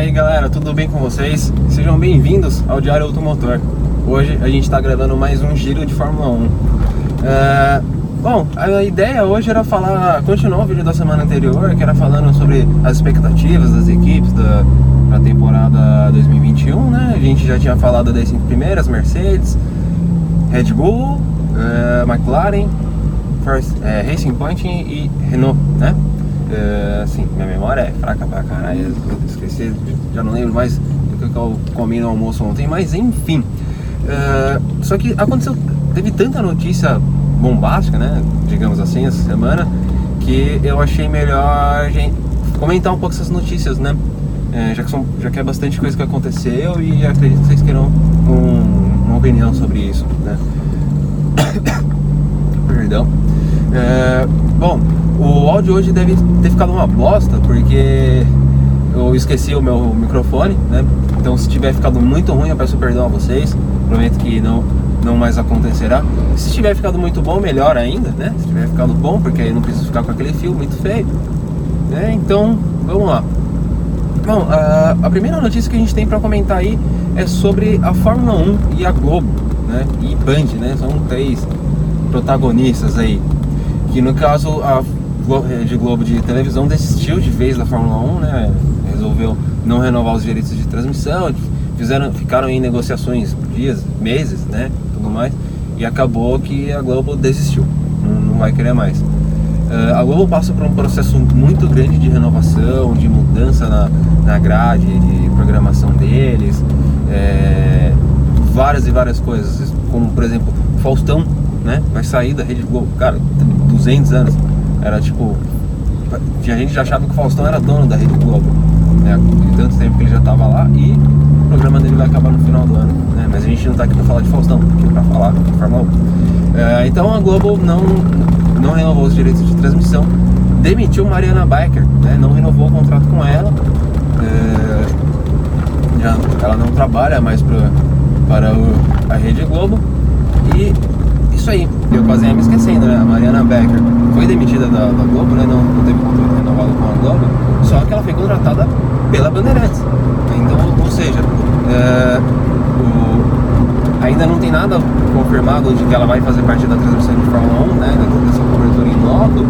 aí galera, tudo bem com vocês? Sejam bem-vindos ao Diário Automotor. Hoje a gente está gravando mais um giro de Fórmula 1. É, bom, a ideia hoje era falar, continuar o vídeo da semana anterior, que era falando sobre as expectativas das equipes da, da temporada 2021, né? A gente já tinha falado das cinco primeiras, Mercedes, Red Bull, é, McLaren, First, é, Racing Point e Renault, né? Uh, assim, minha memória é fraca pra caralho, esqueci, já não lembro mais do que eu comi no almoço ontem, mas enfim. Uh, só que aconteceu, teve tanta notícia bombástica, né, digamos assim, essa semana, que eu achei melhor gente, comentar um pouco essas notícias, né, uh, já, que são, já que é bastante coisa que aconteceu e acredito que vocês queiram um, uma opinião sobre isso, né. Perdão. Bom, o áudio hoje deve ter ficado uma bosta, porque eu esqueci o meu microfone, né? Então se tiver ficado muito ruim, eu peço perdão a vocês. Prometo que não, não mais acontecerá. Se tiver ficado muito bom, melhor ainda, né? Se tiver ficado bom, porque aí não preciso ficar com aquele fio muito feio. Né? Então, vamos lá. Bom, a, a primeira notícia que a gente tem para comentar aí é sobre a Fórmula 1 e a Globo, né? E Band, né? São três protagonistas aí. Que no caso a Rede Globo de televisão desistiu de vez da Fórmula 1, né? Resolveu não renovar os direitos de transmissão, fizeram, ficaram em negociações dias, meses, né? Tudo mais. E acabou que a Globo desistiu, não, não vai querer mais. Uh, a Globo passa por um processo muito grande de renovação, de mudança na, na grade de programação deles, é, várias e várias coisas, como por exemplo, Faustão, né? Vai sair da Rede Globo, cara, 200 anos era tipo. A gente já achava que o Faustão era dono da Rede Globo, né? De tanto tempo que ele já estava lá e o programa dele vai acabar no final do ano, né? Mas a gente não está aqui para falar de Faustão, aqui para falar de Fórmula 1. É, então a Globo não, não renovou os direitos de transmissão, demitiu Mariana Biker, né? Não renovou o contrato com ela. É, já, ela não trabalha mais pra, para o, a Rede Globo e isso aí, eu quase ia me esquecendo, né? A Mariana Becker foi demitida da, da Globo, né? Não, não teve contrato renovado com a Globo, só que ela foi contratada pela Bandeirantes. Então, ou seja, é, o, ainda não tem nada confirmado de que ela vai fazer parte da transmissão de Fórmula 1, né? Dessa cobertura em loco,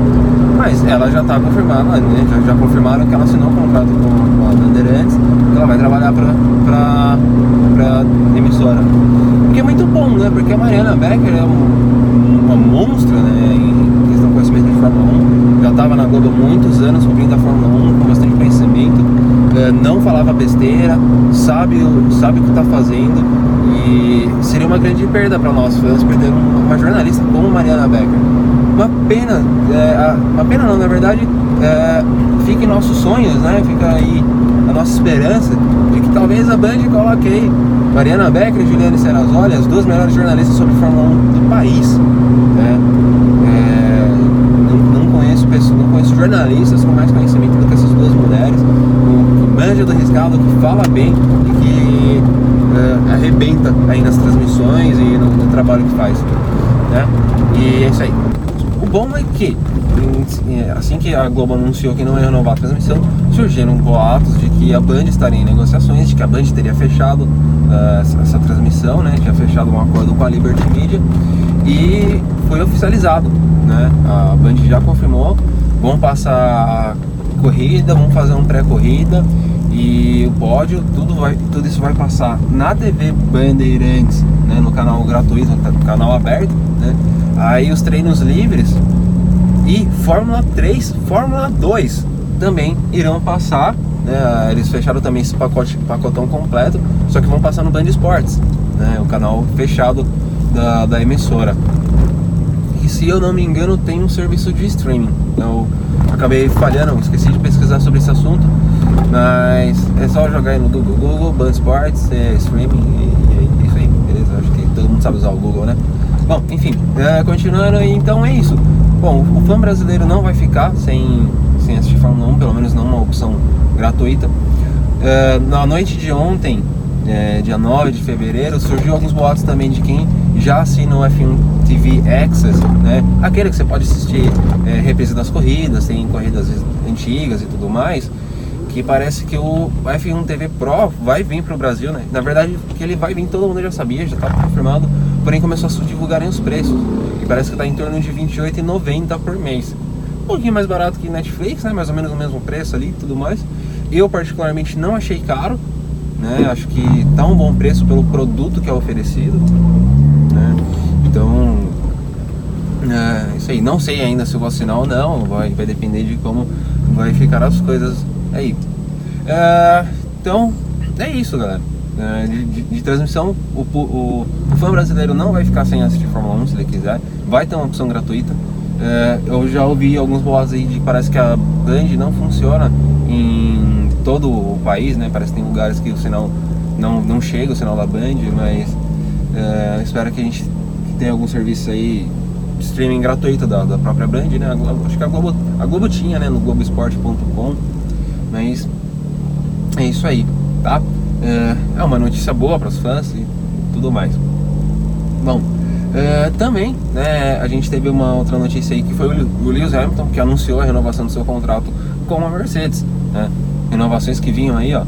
mas ela já está confirmada, né? Já, já, confirmaram que ela assinou um contrato com, com a Bandeirantes, ela vai trabalhar para a emissora. O que é muito bom, né? Porque a Mariana Becker é um, uma monstra, né? Em questão de conhecimento de Fórmula 1. Já estava na Globo há muitos anos cobrindo a Fórmula 1 com bastante conhecimento. É, não falava besteira, sabe, sabe o que está fazendo. E seria uma grande perda para nós fãs perder uma jornalista como Mariana Becker. Uma pena, é, uma pena não, na verdade, é, fica em nossos sonhos, né? Fica aí a nossa esperança de que talvez a Band coloque aí Mariana Becker e Juliane Serrazoli, as duas melhores jornalistas sobre Fórmula 1 do país. Né? É, não, não, conheço pessoas, não conheço jornalistas com mais conhecimento do que essas duas mulheres, que manja do riscado, que fala bem e que é, arrebenta aí nas transmissões e no, no trabalho que faz. Né? E é isso aí. Bom é que assim que a Globo anunciou que não ia renovar a transmissão, surgiram boatos de que a Band estaria em negociações, de que a Band teria fechado uh, essa, essa, transmissão, né? Tinha fechado um acordo com a Liberty Media e foi oficializado, né? A Band já confirmou, vão passar corrida, vão fazer um pré-corrida e o pódio, tudo, vai, tudo isso vai passar na TV Bandeirantes, né? No canal gratuito, no canal aberto, né? Aí os treinos livres e Fórmula 3, Fórmula 2 também irão passar. Né? Eles fecharam também esse pacote, pacotão completo, só que vão passar no Band Esportes, né? o canal fechado da, da emissora. E se eu não me engano, tem um serviço de streaming. Eu acabei falhando, esqueci de pesquisar sobre esse assunto, mas é só jogar aí no Google, Google, Band Sports, é, streaming e, e é isso aí, beleza? Acho que todo mundo sabe usar o Google, né? Bom, enfim, é, continuando, então é isso. Bom, o fã brasileiro não vai ficar sem, sem assistir Fórmula 1, pelo menos não uma opção gratuita. Uh, na noite de ontem, é, dia 9 de fevereiro, surgiu alguns boatos também de quem já assina o F1 TV Access, né? Aquele que você pode assistir é, das corridas, tem corridas antigas e tudo mais. Que parece que o F1 TV Pro vai vir para o Brasil, né? Na verdade, que ele vai vir, todo mundo já sabia, já estava confirmado, porém começou a se divulgarem os preços. E parece que está em torno de R$ 28,90 por mês. Um pouquinho mais barato que Netflix, né? Mais ou menos o mesmo preço ali e tudo mais. Eu particularmente não achei caro, né? Acho que tá um bom preço pelo produto que é oferecido, né? Então, é, isso aí. Não sei ainda se eu vou assinar ou não, vai, vai depender de como vai ficar as coisas aí. É, então, é isso, galera. É, de, de, de, transmissão, o, o, o, fã brasileiro não vai ficar sem assistir Fórmula 1 se ele quiser. Vai ter uma opção gratuita. É, eu já ouvi alguns boatos aí de que parece que a Band não funciona em todo o país, né? Parece que tem lugares que o sinal não, não chega, o sinal da Band, mas é, espero que a gente tenha algum serviço aí streaming gratuito da, da própria Band, né? Globo, acho que a Globo, a Globo tinha, né? No Globoesporte.com, mas é isso aí, tá? É, é uma notícia boa para os fãs e tudo mais. Bom, é, também, né, a gente teve uma outra notícia aí que foi o Lewis Hamilton que anunciou a renovação do seu contrato com a Mercedes, né? Renovações que vinham aí, ó,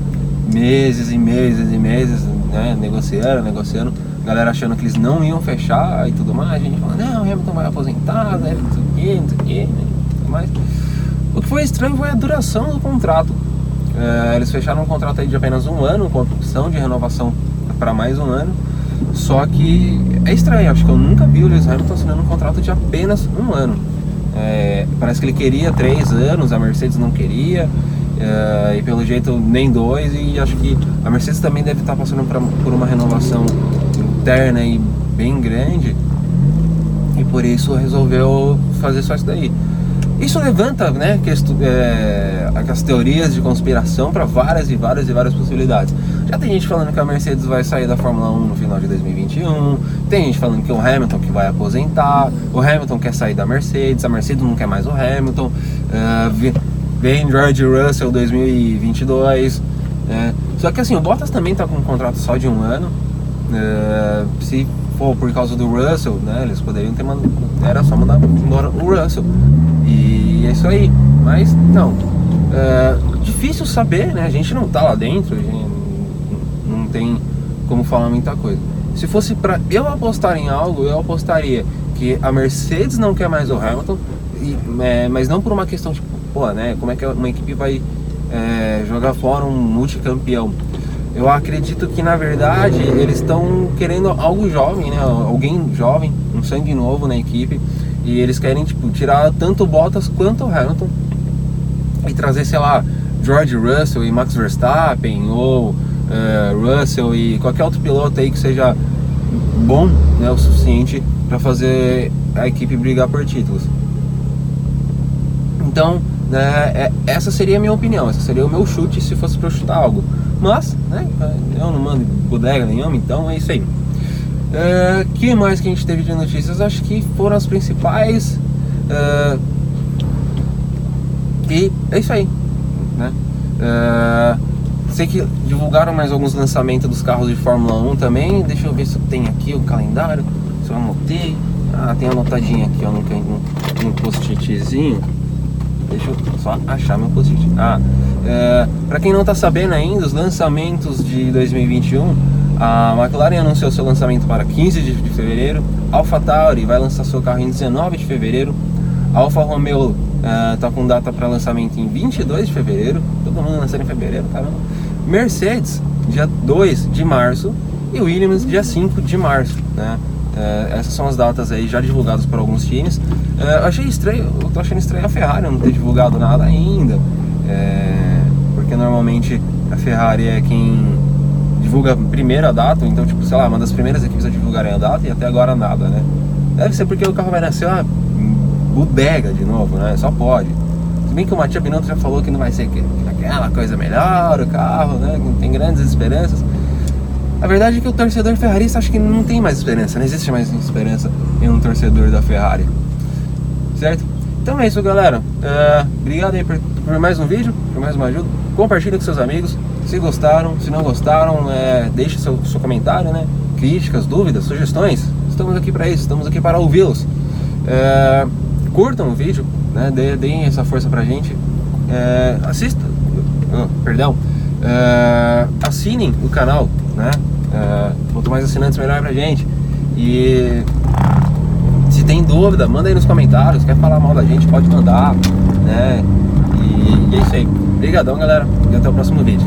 meses e meses e meses, né, negociando, negociando, galera achando que eles não iam fechar e tudo mais, a gente falando, não, o Hamilton vai aposentar, né, não sei o que, não sei o que, né, tudo mais. O que foi estranho foi a duração do contrato. É, eles fecharam um contrato aí de apenas um ano, com opção de renovação para mais um ano. Só que é estranho, acho que eu nunca vi o Lewis Hamilton assinando um contrato de apenas um ano. É, parece que ele queria três anos, a Mercedes não queria, é, e pelo jeito nem dois, e acho que a Mercedes também deve estar passando pra, por uma renovação interna e bem grande, e por isso resolveu fazer só isso daí. Isso levanta né, que, é, as teorias de conspiração para várias e várias e várias possibilidades. Já tem gente falando que a Mercedes vai sair da Fórmula 1 no final de 2021, tem gente falando que o Hamilton que vai aposentar, o Hamilton quer sair da Mercedes, a Mercedes não quer mais o Hamilton, uh, vem George Russell 2022. Né? Só que assim, o Bottas também está com um contrato só de um ano. Uh, se for por causa do Russell, né, eles poderiam ter mandado, era só mandar embora o Russell. Isso aí. Mas não. É, difícil saber, né? A gente não tá lá dentro, a gente não tem como falar muita coisa. Se fosse para eu apostar em algo, eu apostaria que a Mercedes não quer mais o Hamilton, e, é, mas não por uma questão tipo, pô, né? Como é que uma equipe vai é, jogar fora um multicampeão? Eu acredito que na verdade eles estão querendo algo jovem, né? Alguém jovem, um sangue novo na equipe. E eles querem tipo, tirar tanto o Bottas quanto o Hamilton e trazer, sei lá, George Russell e Max Verstappen ou uh, Russell e qualquer outro piloto aí que seja bom né, o suficiente para fazer a equipe brigar por títulos. Então, né, é, essa seria a minha opinião, esse seria o meu chute se fosse para chutar algo. Mas, né, eu não mando bodega nenhuma, então é isso aí. Uh, que mais que a gente teve de notícias? Acho que foram as principais. Uh, e é isso aí. Né? Uh, sei que divulgaram mais alguns lançamentos dos carros de Fórmula 1 também. Deixa eu ver se tem aqui o calendário. Se eu anotei. Ah, tem anotadinho aqui ó, no, no post-itzinho. Deixa eu só achar meu post-it. Ah, uh, pra quem não tá sabendo ainda, os lançamentos de 2021 a McLaren anunciou seu lançamento para 15 de, fevereiro. AlphaTauri vai lançar seu carro em 19 de fevereiro. Alfa Romeo está uh, com data para lançamento em 22 de fevereiro. Todo mundo lançando em fevereiro, caramba. Mercedes, dia 2 de março. E Williams, dia 5 de março. Né? Uh, essas são as datas aí já divulgadas por alguns times. Uh, achei estranho, eu tô achando estranho a Ferrari não ter divulgado nada ainda. É, porque normalmente a Ferrari é quem divulga primeiro a data, então, tipo, sei lá, uma das primeiras equipes a divulgarem a data e até agora nada, né? Deve ser porque o carro vai nascer uma bodega de novo, né? Só pode. Se bem que o Matia Binotto já falou que não vai ser aquela coisa melhor, o carro, né? Não tem grandes esperanças. A verdade é que o torcedor ferrarista acho que não tem mais esperança, não existe mais esperança em um torcedor da Ferrari. Certo? Então é isso, galera. Uh, obrigado aí por, por mais um vídeo, por mais uma ajuda. Compartilhe com seus amigos. Se gostaram, se não gostaram, é, deixe seu, seu comentário, né? Críticas, dúvidas, sugestões. Estamos aqui para isso, estamos aqui para ouvi-los. É, curtam o vídeo, né? De, deem essa força pra gente. É, assista, oh, perdão, é, assinem o canal, né? É, quanto mais assinantes, melhor pra gente. E se tem dúvida, manda aí nos comentários. Quer falar mal da gente, pode mandar, né? E, é isso aí. Obrigadão, galera. E até o próximo vídeo.